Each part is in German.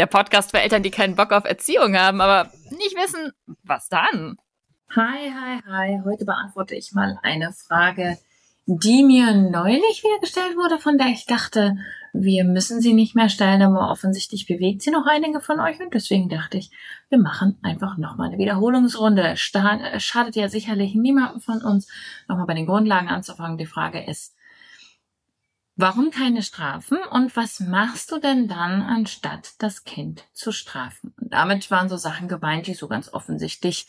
der Podcast für Eltern, die keinen Bock auf Erziehung haben, aber nicht wissen, was dann. Hi, hi, hi. Heute beantworte ich mal eine Frage, die mir neulich wieder gestellt wurde, von der ich dachte, wir müssen sie nicht mehr stellen, aber offensichtlich bewegt sie noch einige von euch und deswegen dachte ich, wir machen einfach nochmal eine Wiederholungsrunde. Schadet ja sicherlich niemandem von uns, nochmal bei den Grundlagen anzufangen. Die Frage ist, Warum keine Strafen und was machst du denn dann, anstatt das Kind zu strafen? Und damit waren so Sachen gemeint, die so ganz offensichtlich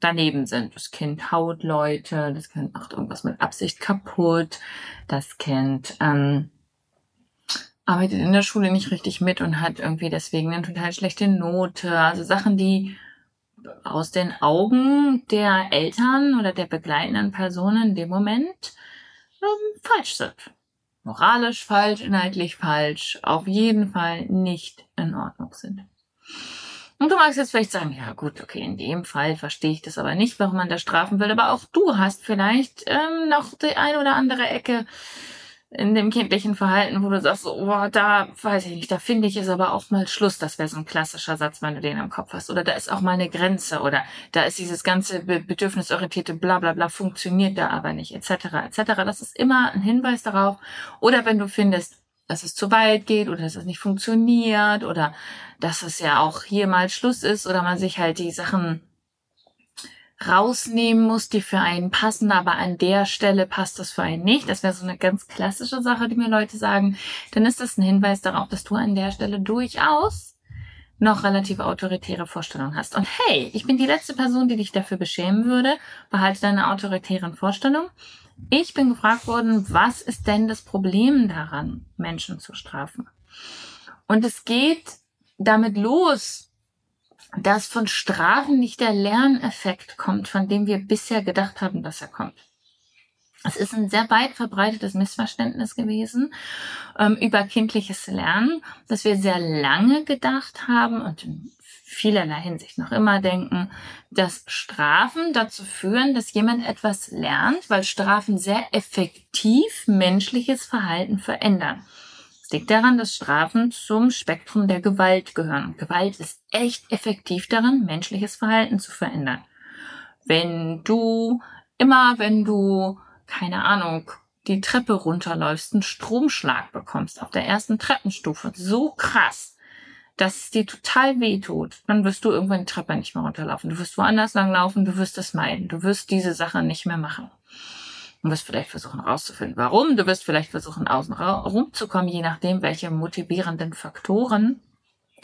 daneben sind. Das Kind haut Leute, das Kind macht irgendwas mit Absicht kaputt, das Kind ähm, arbeitet in der Schule nicht richtig mit und hat irgendwie deswegen eine total schlechte Note. Also Sachen, die aus den Augen der Eltern oder der begleitenden Personen in dem Moment ähm, falsch sind moralisch falsch, inhaltlich falsch, auf jeden Fall nicht in Ordnung sind. Und du magst jetzt vielleicht sagen, ja gut, okay, in dem Fall verstehe ich das aber nicht, warum man das strafen will, aber auch du hast vielleicht ähm, noch die ein oder andere Ecke, in dem kindlichen Verhalten, wo du sagst, oh, da weiß ich nicht, da finde ich es aber auch mal Schluss. Das wäre so ein klassischer Satz, wenn du den im Kopf hast. Oder da ist auch mal eine Grenze oder da ist dieses ganze bedürfnisorientierte Blablabla bla, bla, funktioniert da aber nicht, etc. etc. Das ist immer ein Hinweis darauf. Oder wenn du findest, dass es zu weit geht oder dass es nicht funktioniert oder dass es ja auch hier mal Schluss ist oder man sich halt die Sachen rausnehmen muss, die für einen passen, aber an der Stelle passt das für einen nicht. Das wäre so eine ganz klassische Sache, die mir Leute sagen. Dann ist das ein Hinweis darauf, dass du an der Stelle durchaus noch relativ autoritäre Vorstellungen hast. Und hey, ich bin die letzte Person, die dich dafür beschämen würde. Behalte deine autoritären Vorstellungen. Ich bin gefragt worden, was ist denn das Problem daran, Menschen zu strafen? Und es geht damit los, dass von Strafen nicht der Lerneffekt kommt, von dem wir bisher gedacht haben, dass er kommt. Es ist ein sehr weit verbreitetes Missverständnis gewesen ähm, über kindliches Lernen, dass wir sehr lange gedacht haben und in vielerlei Hinsicht noch immer denken, dass Strafen dazu führen, dass jemand etwas lernt, weil Strafen sehr effektiv menschliches Verhalten verändern liegt daran, dass Strafen zum Spektrum der Gewalt gehören. Gewalt ist echt effektiv darin, menschliches Verhalten zu verändern. Wenn du immer, wenn du, keine Ahnung, die Treppe runterläufst, einen Stromschlag bekommst auf der ersten Treppenstufe, so krass, dass es dir total weh tut, dann wirst du irgendwann die Treppe nicht mehr runterlaufen. Du wirst woanders langlaufen, du wirst es meiden, du wirst diese Sache nicht mehr machen. Du wirst vielleicht versuchen herauszufinden, warum. Du wirst vielleicht versuchen, außen rumzukommen, je nachdem, welche motivierenden Faktoren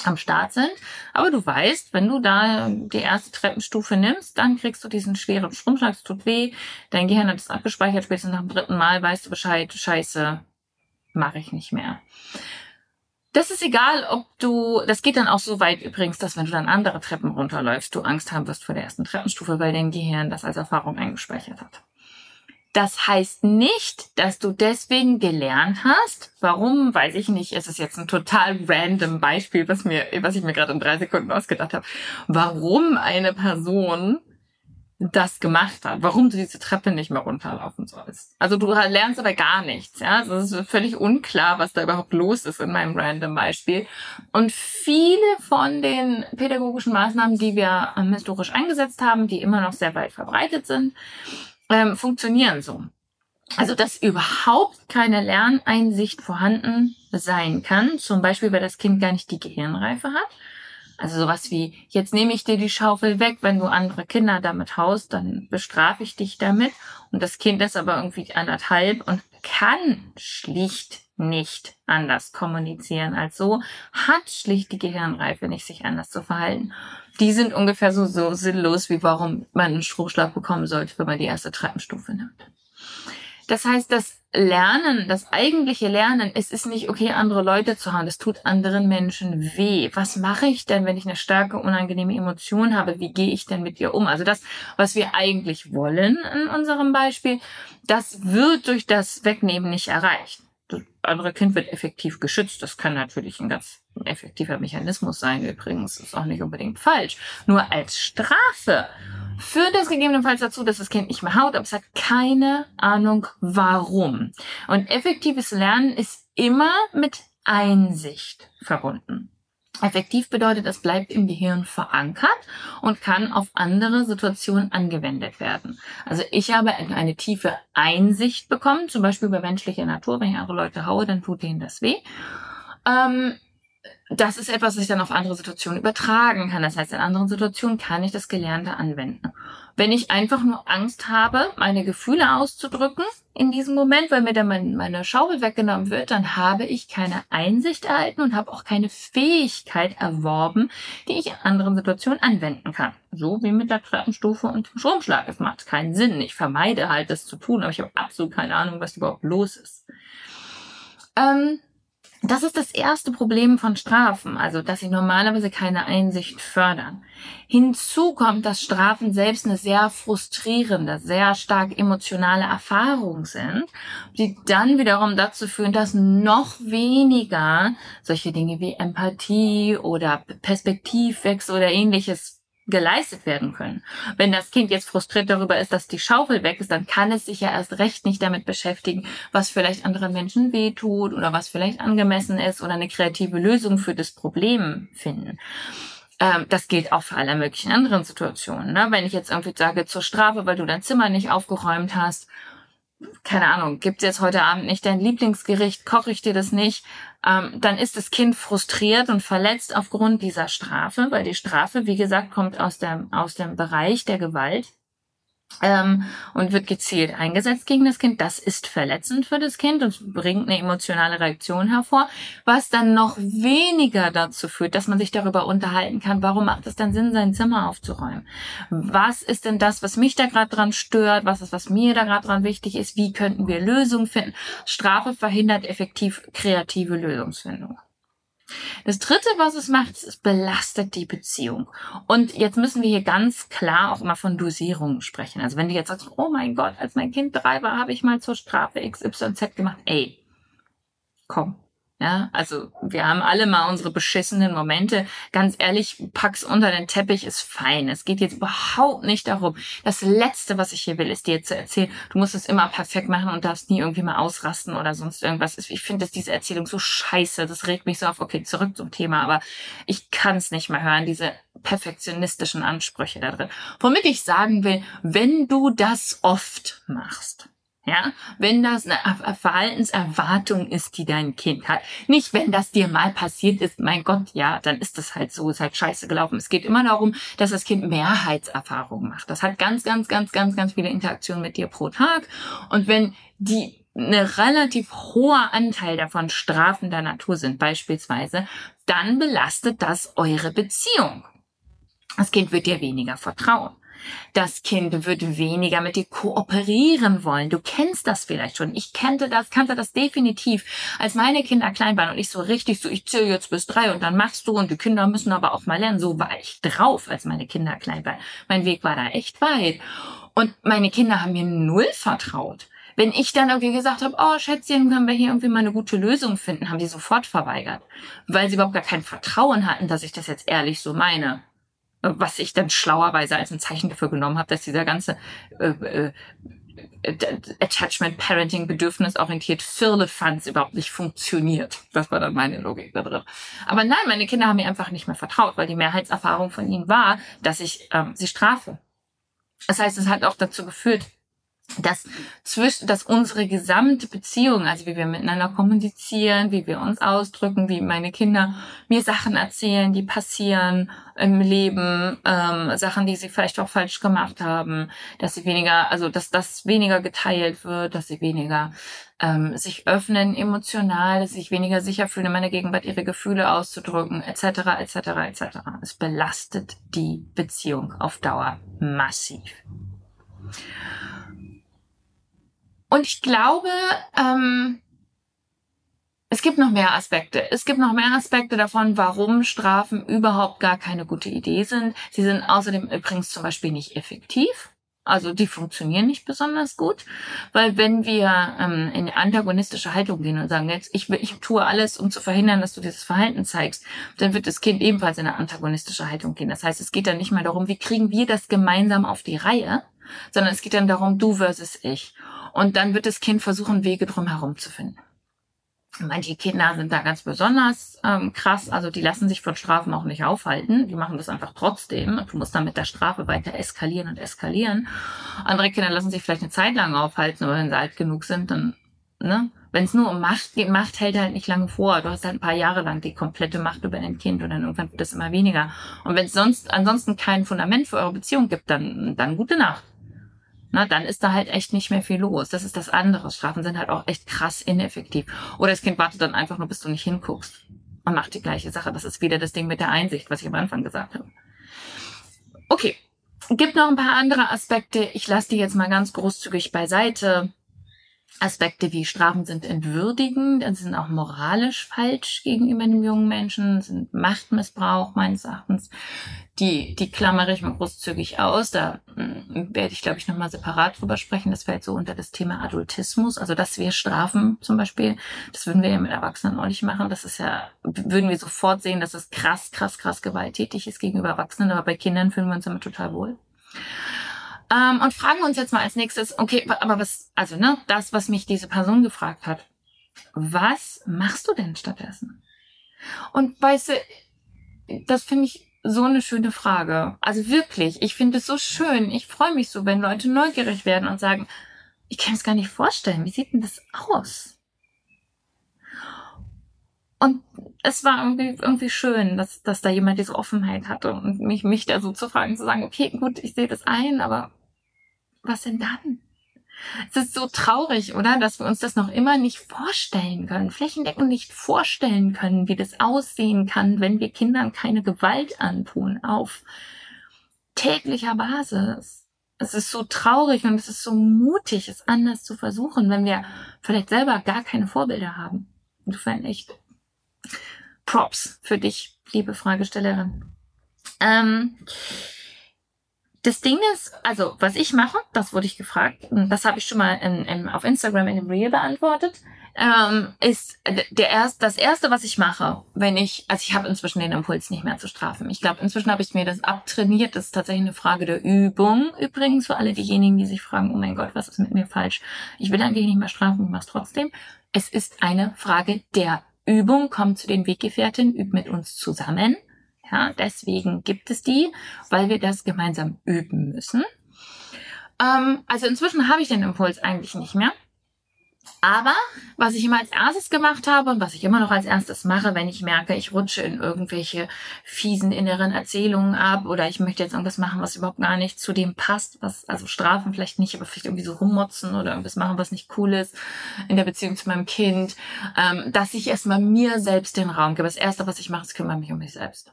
am Start sind. Aber du weißt, wenn du da die erste Treppenstufe nimmst, dann kriegst du diesen schweren Stromschlag, es tut weh, dein Gehirn hat es abgespeichert, spätestens nach dem dritten Mal weißt du Bescheid, scheiße, mache ich nicht mehr. Das ist egal, ob du, das geht dann auch so weit übrigens, dass wenn du dann andere Treppen runterläufst, du Angst haben wirst vor der ersten Treppenstufe, weil dein Gehirn das als Erfahrung eingespeichert hat. Das heißt nicht, dass du deswegen gelernt hast. Warum, weiß ich nicht. Es ist jetzt ein total random Beispiel, was mir, was ich mir gerade in drei Sekunden ausgedacht habe. Warum eine Person das gemacht hat, warum du diese Treppe nicht mehr runterlaufen sollst. Also du lernst aber gar nichts, ja. Also es ist völlig unklar, was da überhaupt los ist in meinem random Beispiel. Und viele von den pädagogischen Maßnahmen, die wir historisch eingesetzt haben, die immer noch sehr weit verbreitet sind, ähm, funktionieren so. Also dass überhaupt keine Lerneinsicht vorhanden sein kann, zum Beispiel, weil das Kind gar nicht die Gehirnreife hat also sowas wie, jetzt nehme ich dir die Schaufel weg, wenn du andere Kinder damit haust, dann bestrafe ich dich damit. Und das Kind ist aber irgendwie anderthalb und kann schlicht nicht anders kommunizieren als so, hat schlicht die Gehirnreife nicht, sich anders zu verhalten. Die sind ungefähr so, so sinnlos, wie warum man einen Stromschlag bekommen sollte, wenn man die erste Treppenstufe nimmt. Das heißt, das Lernen, das eigentliche Lernen, es ist nicht okay, andere Leute zu haben. Das tut anderen Menschen weh. Was mache ich denn, wenn ich eine starke, unangenehme Emotion habe? Wie gehe ich denn mit ihr um? Also das, was wir eigentlich wollen in unserem Beispiel, das wird durch das Wegnehmen nicht erreicht. Das andere Kind wird effektiv geschützt. Das kann natürlich ein ganz effektiver Mechanismus sein. Übrigens ist auch nicht unbedingt falsch. Nur als Strafe führt das gegebenenfalls dazu, dass das Kind nicht mehr haut, aber es hat keine Ahnung warum. Und effektives Lernen ist immer mit Einsicht verbunden. Effektiv bedeutet, es bleibt im Gehirn verankert und kann auf andere Situationen angewendet werden. Also ich habe eine tiefe Einsicht bekommen, zum Beispiel über menschliche Natur. Wenn ich andere Leute haue, dann tut denen das weh. Ähm, das ist etwas, was ich dann auf andere Situationen übertragen kann. Das heißt, in anderen Situationen kann ich das Gelernte anwenden. Wenn ich einfach nur Angst habe, meine Gefühle auszudrücken in diesem Moment, weil mir dann mein, meine Schaufel weggenommen wird, dann habe ich keine Einsicht erhalten und habe auch keine Fähigkeit erworben, die ich in anderen Situationen anwenden kann. So wie mit der Treppenstufe und dem Stromschlag. Es macht keinen Sinn. Ich vermeide halt, das zu tun, aber ich habe absolut keine Ahnung, was überhaupt los ist. Ähm, das ist das erste Problem von Strafen, also dass sie normalerweise keine Einsicht fördern. Hinzu kommt, dass Strafen selbst eine sehr frustrierende, sehr stark emotionale Erfahrung sind, die dann wiederum dazu führen, dass noch weniger solche Dinge wie Empathie oder Perspektivwechsel oder ähnliches geleistet werden können. Wenn das Kind jetzt frustriert darüber ist, dass die Schaufel weg ist, dann kann es sich ja erst recht nicht damit beschäftigen, was vielleicht anderen Menschen wehtut oder was vielleicht angemessen ist oder eine kreative Lösung für das Problem finden. Ähm, das gilt auch für alle möglichen anderen Situationen. Ne? Wenn ich jetzt irgendwie sage, zur Strafe, weil du dein Zimmer nicht aufgeräumt hast keine Ahnung, gibt's jetzt heute Abend nicht dein Lieblingsgericht, koche ich dir das nicht, ähm, dann ist das Kind frustriert und verletzt aufgrund dieser Strafe, weil die Strafe, wie gesagt, kommt aus dem, aus dem Bereich der Gewalt ähm, und wird gezielt eingesetzt gegen das Kind. Das ist verletzend für das Kind und bringt eine emotionale Reaktion hervor, was dann noch weniger dazu führt, dass man sich darüber unterhalten kann, warum macht es dann Sinn, sein Zimmer aufzuräumen? Was ist denn das, was mich da gerade dran stört? Was ist, was mir da gerade dran wichtig ist? Wie könnten wir Lösungen finden? Strafe verhindert effektiv kreative Lösungsfindung. Das dritte, was es macht, ist, es belastet die Beziehung. Und jetzt müssen wir hier ganz klar auch mal von Dosierungen sprechen. Also wenn du jetzt sagst, oh mein Gott, als mein Kind drei war, habe ich mal zur Strafe XYZ gemacht. Ey, komm, ja, also wir haben alle mal unsere beschissenen Momente. Ganz ehrlich, pack's unter den Teppich ist fein. Es geht jetzt überhaupt nicht darum. Das Letzte, was ich hier will, ist dir zu erzählen, du musst es immer perfekt machen und darfst nie irgendwie mal ausrasten oder sonst irgendwas. Ich finde, dass diese Erzählung so scheiße. Das regt mich so auf. Okay, zurück zum Thema, aber ich kann es nicht mehr hören, diese perfektionistischen Ansprüche da drin. Womit ich sagen will, wenn du das oft machst, ja, wenn das eine Verhaltenserwartung ist, die dein Kind hat. Nicht, wenn das dir mal passiert ist, mein Gott, ja, dann ist das halt so, ist halt scheiße gelaufen. Es geht immer darum, dass das Kind Mehrheitserfahrungen macht. Das hat ganz, ganz, ganz, ganz, ganz viele Interaktionen mit dir pro Tag. Und wenn die eine relativ hoher Anteil davon strafender Natur sind, beispielsweise, dann belastet das eure Beziehung. Das Kind wird dir weniger vertrauen. Das Kind wird weniger mit dir kooperieren wollen. Du kennst das vielleicht schon. Ich kannte das, kannte das definitiv. Als meine Kinder klein waren und ich so richtig so, ich zähle jetzt bis drei und dann machst du und die Kinder müssen aber auch mal lernen. So war ich drauf, als meine Kinder klein waren. Mein Weg war da echt weit. Und meine Kinder haben mir null vertraut. Wenn ich dann irgendwie gesagt habe, oh Schätzchen, können wir hier irgendwie mal eine gute Lösung finden, haben die sofort verweigert, weil sie überhaupt gar kein Vertrauen hatten, dass ich das jetzt ehrlich so meine was ich dann schlauerweise als ein Zeichen dafür genommen habe, dass dieser ganze äh, äh, Attachment, Parenting, bedürfnisorientiert Firlefanz überhaupt nicht funktioniert. Das war dann meine Logik da drin. Aber nein, meine Kinder haben mir einfach nicht mehr vertraut, weil die Mehrheitserfahrung von ihnen war, dass ich ähm, sie strafe. Das heißt, es hat auch dazu geführt, dass zwischen, dass unsere gesamte Beziehung, also wie wir miteinander kommunizieren, wie wir uns ausdrücken, wie meine Kinder mir Sachen erzählen, die passieren im Leben, ähm, Sachen, die sie vielleicht auch falsch gemacht haben, dass sie weniger, also dass das weniger geteilt wird, dass sie weniger ähm, sich öffnen emotional, dass sie sich weniger sicher fühlen, in meiner Gegenwart ihre Gefühle auszudrücken, etc., etc., etc. Es belastet die Beziehung auf Dauer massiv. Und ich glaube, ähm, es gibt noch mehr Aspekte. Es gibt noch mehr Aspekte davon, warum Strafen überhaupt gar keine gute Idee sind. Sie sind außerdem übrigens zum Beispiel nicht effektiv. Also die funktionieren nicht besonders gut, weil wenn wir ähm, in antagonistische Haltung gehen und sagen, jetzt ich, ich tue alles, um zu verhindern, dass du dieses Verhalten zeigst, dann wird das Kind ebenfalls in eine antagonistische Haltung gehen. Das heißt, es geht dann nicht mehr darum, wie kriegen wir das gemeinsam auf die Reihe, sondern es geht dann darum, du versus ich. Und dann wird das Kind versuchen, Wege drum herum zu finden. Manche Kinder sind da ganz besonders ähm, krass, also die lassen sich von Strafen auch nicht aufhalten, die machen das einfach trotzdem. Du musst dann mit der Strafe weiter eskalieren und eskalieren. Andere Kinder lassen sich vielleicht eine Zeit lang aufhalten, aber wenn sie alt genug sind, dann, ne? Wenn es nur um Macht geht, Macht hält halt nicht lange vor. Du hast halt ein paar Jahre lang die komplette Macht über dein Kind und dann irgendwann wird das immer weniger. Und wenn es sonst ansonsten kein Fundament für eure Beziehung gibt, dann, dann gute Nacht na, dann ist da halt echt nicht mehr viel los. Das ist das andere. Strafen sind halt auch echt krass ineffektiv. Oder das Kind wartet dann einfach nur, bis du nicht hinguckst und macht die gleiche Sache. Das ist wieder das Ding mit der Einsicht, was ich am Anfang gesagt habe. Okay, gibt noch ein paar andere Aspekte. Ich lasse die jetzt mal ganz großzügig beiseite. Aspekte wie Strafen sind entwürdigend, sie sind auch moralisch falsch gegenüber einem jungen Menschen, sind Machtmissbrauch meines Erachtens die, die klammere ich mal großzügig aus. Da hm, werde ich, glaube ich, nochmal separat drüber sprechen. Das fällt so unter das Thema Adultismus. Also, dass wir strafen zum Beispiel, das würden wir ja mit Erwachsenen auch nicht machen. Das ist ja, würden wir sofort sehen, dass es krass, krass, krass gewalttätig ist gegenüber Erwachsenen. Aber bei Kindern fühlen wir uns damit total wohl. Ähm, und fragen uns jetzt mal als nächstes, okay, aber was, also, ne, das, was mich diese Person gefragt hat. Was machst du denn stattdessen? Und weißt du, das finde ich so eine schöne Frage. Also wirklich, ich finde es so schön. Ich freue mich so, wenn Leute neugierig werden und sagen, ich kann es gar nicht vorstellen. Wie sieht denn das aus? Und es war irgendwie, irgendwie schön, dass, dass da jemand diese Offenheit hatte und mich, mich da so zu fragen, zu sagen, okay, gut, ich sehe das ein, aber was denn dann? Es ist so traurig, oder? Dass wir uns das noch immer nicht vorstellen können, flächendeckend nicht vorstellen können, wie das aussehen kann, wenn wir Kindern keine Gewalt antun auf täglicher Basis. Es ist so traurig und es ist so mutig, es anders zu versuchen, wenn wir vielleicht selber gar keine Vorbilder haben. Insofern echt Props für dich, liebe Fragestellerin. Ähm, das Ding ist, also was ich mache, das wurde ich gefragt, das habe ich schon mal in, in, auf Instagram in dem Reel beantwortet, ähm, ist der erst, das erste, was ich mache, wenn ich, also ich habe inzwischen den Impuls nicht mehr zu strafen. Ich glaube, inzwischen habe ich mir das abtrainiert. Das ist tatsächlich eine Frage der Übung. Übrigens für alle diejenigen, die sich fragen, oh mein Gott, was ist mit mir falsch? Ich will eigentlich nicht mehr strafen, ich mache trotzdem. Es ist eine Frage der Übung. Kommt zu den Weggefährten, übt mit uns zusammen. Ja, deswegen gibt es die, weil wir das gemeinsam üben müssen. Ähm, also inzwischen habe ich den Impuls eigentlich nicht mehr. Aber was ich immer als erstes gemacht habe und was ich immer noch als erstes mache, wenn ich merke, ich rutsche in irgendwelche fiesen inneren Erzählungen ab oder ich möchte jetzt irgendwas machen, was überhaupt gar nicht zu dem passt, was, also Strafen vielleicht nicht, aber vielleicht irgendwie so rummotzen oder irgendwas machen, was nicht cool ist in der Beziehung zu meinem Kind, ähm, dass ich erstmal mir selbst den Raum gebe. Das erste, was ich mache, ist kümmere mich um mich selbst.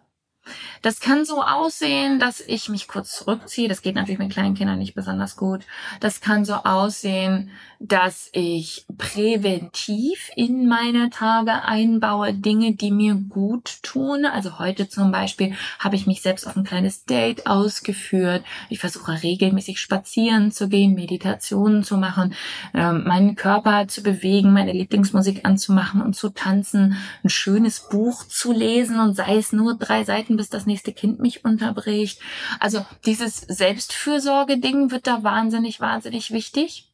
Das kann so aussehen, dass ich mich kurz zurückziehe. Das geht natürlich mit kleinen Kindern nicht besonders gut. Das kann so aussehen, dass ich präventiv in meine Tage einbaue, Dinge, die mir gut tun. Also heute zum Beispiel habe ich mich selbst auf ein kleines Date ausgeführt. Ich versuche regelmäßig spazieren zu gehen, Meditationen zu machen, ähm, meinen Körper zu bewegen, meine Lieblingsmusik anzumachen und zu tanzen, ein schönes Buch zu lesen und sei es nur drei Seiten, bis das nächste Kind mich unterbricht. Also dieses Selbstfürsorge-Ding wird da wahnsinnig, wahnsinnig wichtig.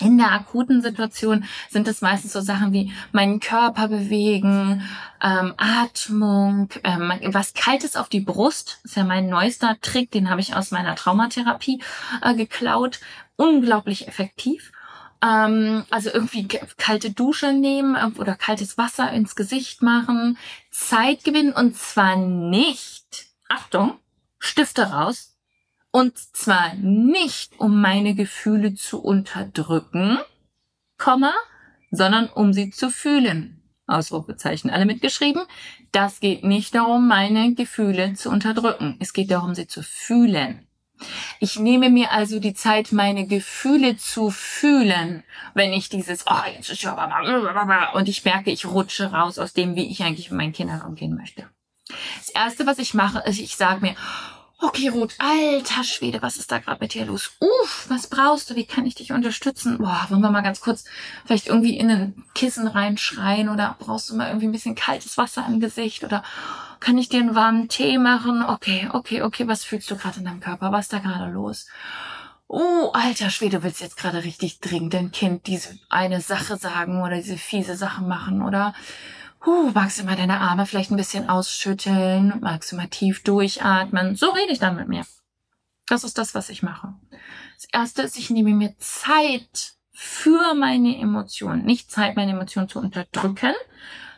In der akuten Situation sind es meistens so Sachen wie meinen Körper bewegen, ähm, Atmung, ähm, was Kaltes auf die Brust. ist ja mein neuester Trick, den habe ich aus meiner Traumatherapie äh, geklaut. Unglaublich effektiv. Ähm, also irgendwie kalte Dusche nehmen äh, oder kaltes Wasser ins Gesicht machen. Zeit gewinnen und zwar nicht, Achtung, Stifte raus, und zwar nicht, um meine Gefühle zu unterdrücken, Komma, sondern um sie zu fühlen. Ausrufezeichen. Alle mitgeschrieben? Das geht nicht darum, meine Gefühle zu unterdrücken. Es geht darum, sie zu fühlen. Ich nehme mir also die Zeit, meine Gefühle zu fühlen, wenn ich dieses, oh, jetzt ist ja, und ich merke, ich rutsche raus aus dem, wie ich eigentlich mit meinen Kindern umgehen möchte. Das erste, was ich mache, ist, ich sage mir, Okay, Ruth, alter Schwede, was ist da gerade mit dir los? Uff, was brauchst du? Wie kann ich dich unterstützen? Boah, wollen wir mal ganz kurz vielleicht irgendwie in ein Kissen reinschreien oder brauchst du mal irgendwie ein bisschen kaltes Wasser im Gesicht oder kann ich dir einen warmen Tee machen? Okay, okay, okay, was fühlst du gerade in deinem Körper? Was ist da gerade los? Oh, alter Schwede, willst jetzt gerade richtig dringend dein Kind diese eine Sache sagen oder diese fiese Sache machen oder Huh, magst du mal deine Arme vielleicht ein bisschen ausschütteln? Magst du mal tief durchatmen? So rede ich dann mit mir. Das ist das, was ich mache. Das erste ist, ich nehme mir Zeit für meine Emotionen. Nicht Zeit, meine Emotionen zu unterdrücken,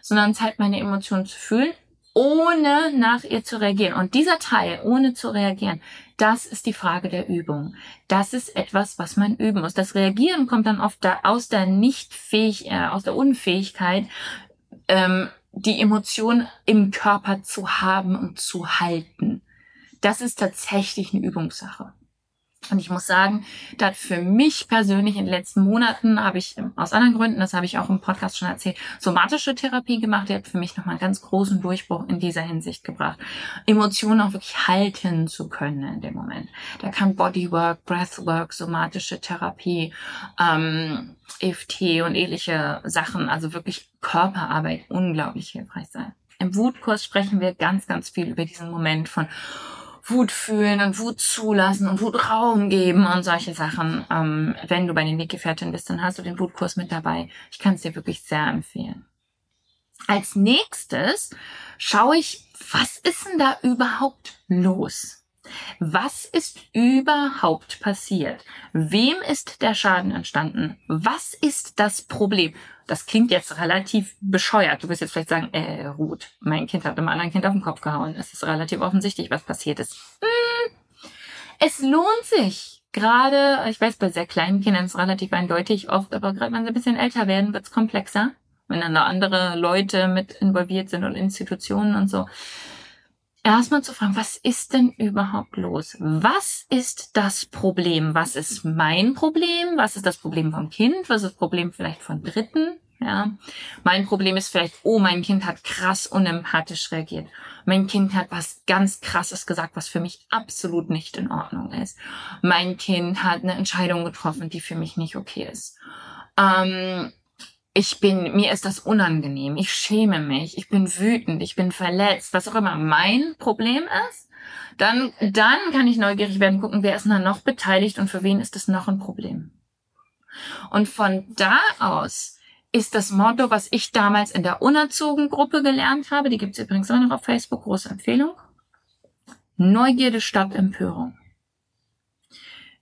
sondern Zeit, meine Emotionen zu fühlen, ohne nach ihr zu reagieren. Und dieser Teil, ohne zu reagieren, das ist die Frage der Übung. Das ist etwas, was man üben muss. Das Reagieren kommt dann oft da aus der Nichtfähig, äh, aus der Unfähigkeit, ähm, die Emotion im Körper zu haben und zu halten. Das ist tatsächlich eine Übungssache. Und ich muss sagen, da hat für mich persönlich in den letzten Monaten habe ich ähm, aus anderen Gründen, das habe ich auch im Podcast schon erzählt, somatische Therapie gemacht. Die hat für mich nochmal einen ganz großen Durchbruch in dieser Hinsicht gebracht. Emotionen auch wirklich halten zu können in dem Moment. Da kann Bodywork, Breathwork, somatische Therapie, ähm, EFT und ähnliche Sachen, also wirklich Körperarbeit unglaublich hilfreich sein. Im Wutkurs sprechen wir ganz, ganz viel über diesen Moment von Wut fühlen und Wut zulassen und Wut Raum geben und solche Sachen. Ähm, wenn du bei den Weggefährten bist, dann hast du den Wutkurs mit dabei. Ich kann es dir wirklich sehr empfehlen. Als nächstes schaue ich, was ist denn da überhaupt los? Was ist überhaupt passiert? Wem ist der Schaden entstanden? Was ist das Problem? Das klingt jetzt relativ bescheuert. Du wirst jetzt vielleicht sagen, äh, Ruth, mein Kind hat einem anderen Kind auf den Kopf gehauen. Es ist relativ offensichtlich, was passiert ist. Hm, es lohnt sich. Gerade, ich weiß, bei sehr kleinen Kindern ist es relativ eindeutig oft, aber gerade wenn sie ein bisschen älter werden, wird es komplexer. Wenn dann da andere Leute mit involviert sind und Institutionen und so erstmal zu fragen, was ist denn überhaupt los? Was ist das Problem? Was ist mein Problem? Was ist das Problem vom Kind? Was ist das Problem vielleicht von Dritten? Ja, mein Problem ist vielleicht, oh, mein Kind hat krass unempathisch reagiert. Mein Kind hat was ganz krasses gesagt, was für mich absolut nicht in Ordnung ist. Mein Kind hat eine Entscheidung getroffen, die für mich nicht okay ist. Ähm, ich bin, mir ist das unangenehm, ich schäme mich, ich bin wütend, ich bin verletzt, was auch immer mein Problem ist, dann, dann kann ich neugierig werden, gucken, wer ist da noch beteiligt und für wen ist das noch ein Problem. Und von da aus ist das Motto, was ich damals in der Unerzogen-Gruppe gelernt habe, die gibt's übrigens auch noch auf Facebook, große Empfehlung. Neugierde statt Empörung.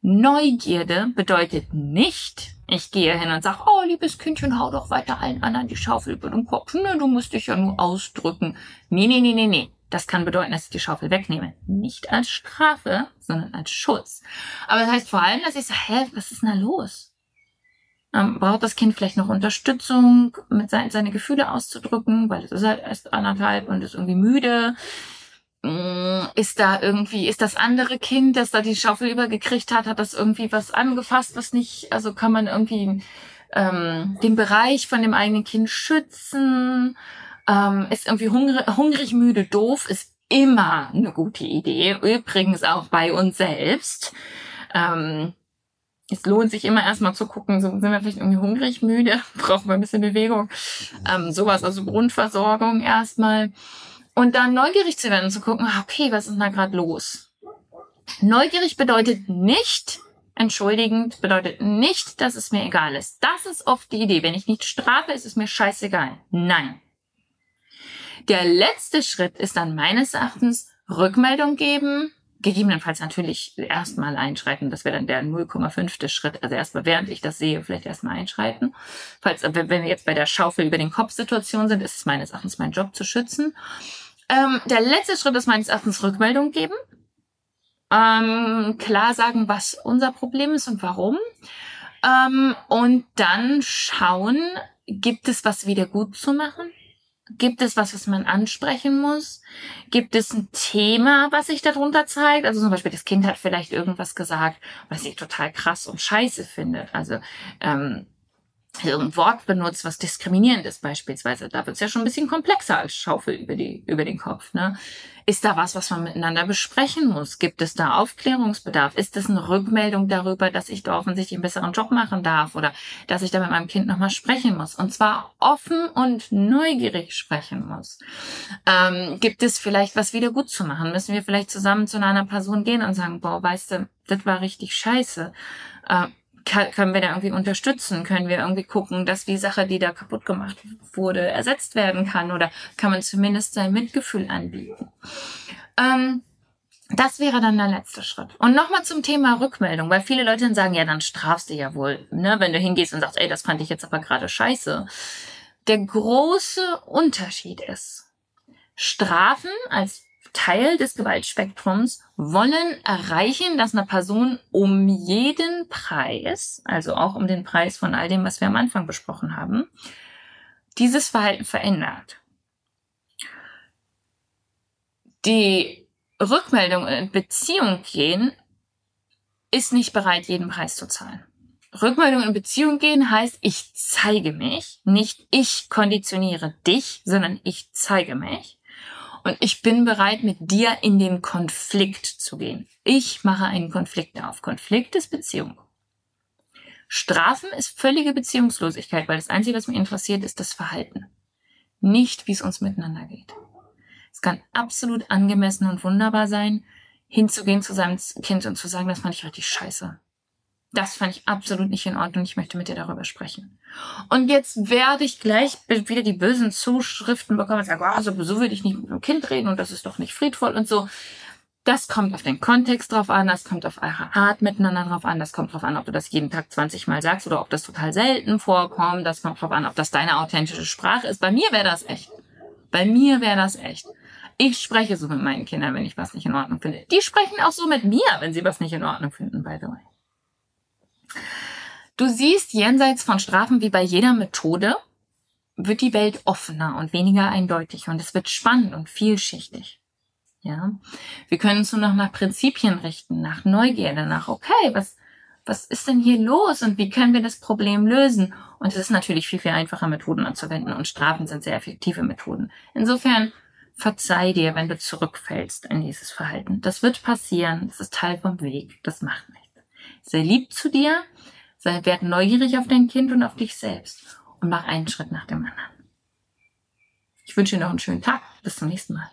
Neugierde bedeutet nicht, ich gehe hin und sage, oh, liebes Kindchen, hau doch weiter allen anderen die Schaufel über den Kopf. Ne, du musst dich ja nur ausdrücken. Nee, nee, nee, nee, nee. Das kann bedeuten, dass ich die Schaufel wegnehme. Nicht als Strafe, sondern als Schutz. Aber das heißt vor allem, dass ich sage, hä, was ist denn da los? Ähm, braucht das Kind vielleicht noch Unterstützung, mit sein, seine Gefühle auszudrücken, weil es ist halt erst anderthalb und ist irgendwie müde. Mm, ist da irgendwie, ist das andere Kind, das da die Schaufel übergekriegt hat, hat das irgendwie was angefasst, was nicht, also kann man irgendwie ähm, den Bereich von dem eigenen Kind schützen, ähm, ist irgendwie hungrig, hungrig, müde, doof, ist immer eine gute Idee. Übrigens auch bei uns selbst. Ähm, es lohnt sich immer erstmal zu gucken, so sind wir vielleicht irgendwie hungrig, müde, brauchen wir ein bisschen Bewegung. Ähm, sowas, also Grundversorgung erstmal. Und dann neugierig zu werden und zu gucken, ah, okay, was ist da gerade los? Neugierig bedeutet nicht, entschuldigend bedeutet nicht, dass es mir egal ist. Das ist oft die Idee. Wenn ich nicht strafe, ist es mir scheißegal. Nein. Der letzte Schritt ist dann meines Erachtens Rückmeldung geben, gegebenenfalls natürlich erstmal einschreiten. Das wäre dann der 0,5. Schritt. Also erstmal, während ich das sehe, vielleicht erstmal einschreiten. Falls, wenn wir jetzt bei der Schaufel über den Kopf-Situation sind, ist es meines Erachtens mein Job zu schützen. Ähm, der letzte Schritt ist meines Erachtens Rückmeldung geben. Ähm, klar sagen, was unser Problem ist und warum. Ähm, und dann schauen, gibt es was wieder gut zu machen? Gibt es was, was man ansprechen muss? Gibt es ein Thema, was sich darunter zeigt? Also zum Beispiel, das Kind hat vielleicht irgendwas gesagt, was ich total krass und scheiße findet. Also ähm, irgendein Wort benutzt, was diskriminierend ist beispielsweise. Da wird es ja schon ein bisschen komplexer als Schaufel über, die, über den Kopf. Ne? Ist da was, was man miteinander besprechen muss? Gibt es da Aufklärungsbedarf? Ist das eine Rückmeldung darüber, dass ich da offensichtlich einen besseren Job machen darf oder dass ich da mit meinem Kind nochmal sprechen muss? Und zwar offen und neugierig sprechen muss. Ähm, gibt es vielleicht was wieder gut zu machen? Müssen wir vielleicht zusammen zu einer Person gehen und sagen, boah, weißt du, das war richtig scheiße. Äh, können wir da irgendwie unterstützen? Können wir irgendwie gucken, dass die Sache, die da kaputt gemacht wurde, ersetzt werden kann? Oder kann man zumindest sein Mitgefühl anbieten? Ähm, das wäre dann der letzte Schritt. Und nochmal zum Thema Rückmeldung, weil viele Leute dann sagen, ja, dann strafst du ja wohl, ne, wenn du hingehst und sagst, ey, das fand ich jetzt aber gerade scheiße. Der große Unterschied ist, Strafen als Teil des Gewaltspektrums wollen erreichen, dass eine Person um jeden Preis, also auch um den Preis von all dem, was wir am Anfang besprochen haben, dieses Verhalten verändert. Die Rückmeldung in Beziehung gehen ist nicht bereit, jeden Preis zu zahlen. Rückmeldung in Beziehung gehen heißt, ich zeige mich, nicht ich konditioniere dich, sondern ich zeige mich. Und ich bin bereit, mit dir in den Konflikt zu gehen. Ich mache einen Konflikt auf. Konflikt ist Beziehung. Strafen ist völlige Beziehungslosigkeit, weil das Einzige, was mich interessiert, ist das Verhalten. Nicht, wie es uns miteinander geht. Es kann absolut angemessen und wunderbar sein, hinzugehen zu seinem Kind und zu sagen, das fand ich richtig scheiße. Das fand ich absolut nicht in Ordnung. Ich möchte mit dir darüber sprechen. Und jetzt werde ich gleich wieder die bösen Zuschriften bekommen und sagen, oh, so, so will ich nicht mit dem Kind reden und das ist doch nicht friedvoll und so. Das kommt auf den Kontext drauf an, das kommt auf eure Art miteinander drauf an, das kommt drauf an, ob du das jeden Tag 20 Mal sagst oder ob das total selten vorkommt, das kommt drauf an, ob das deine authentische Sprache ist. Bei mir wäre das echt. Bei mir wäre das echt. Ich spreche so mit meinen Kindern, wenn ich was nicht in Ordnung finde. Die sprechen auch so mit mir, wenn sie was nicht in Ordnung finden, by the way. Du siehst, jenseits von Strafen wie bei jeder Methode wird die Welt offener und weniger eindeutig und es wird spannend und vielschichtig. Ja, wir können uns nur noch nach Prinzipien richten, nach Neugierde, nach okay, was was ist denn hier los und wie können wir das Problem lösen? Und es ist natürlich viel viel einfacher Methoden anzuwenden und Strafen sind sehr effektive Methoden. Insofern verzeih dir, wenn du zurückfällst in dieses Verhalten. Das wird passieren, das ist Teil vom Weg, das macht nichts. Sei lieb zu dir, sei, werd neugierig auf dein Kind und auf dich selbst und mach einen Schritt nach dem anderen. Ich wünsche dir noch einen schönen Tag. Bis zum nächsten Mal.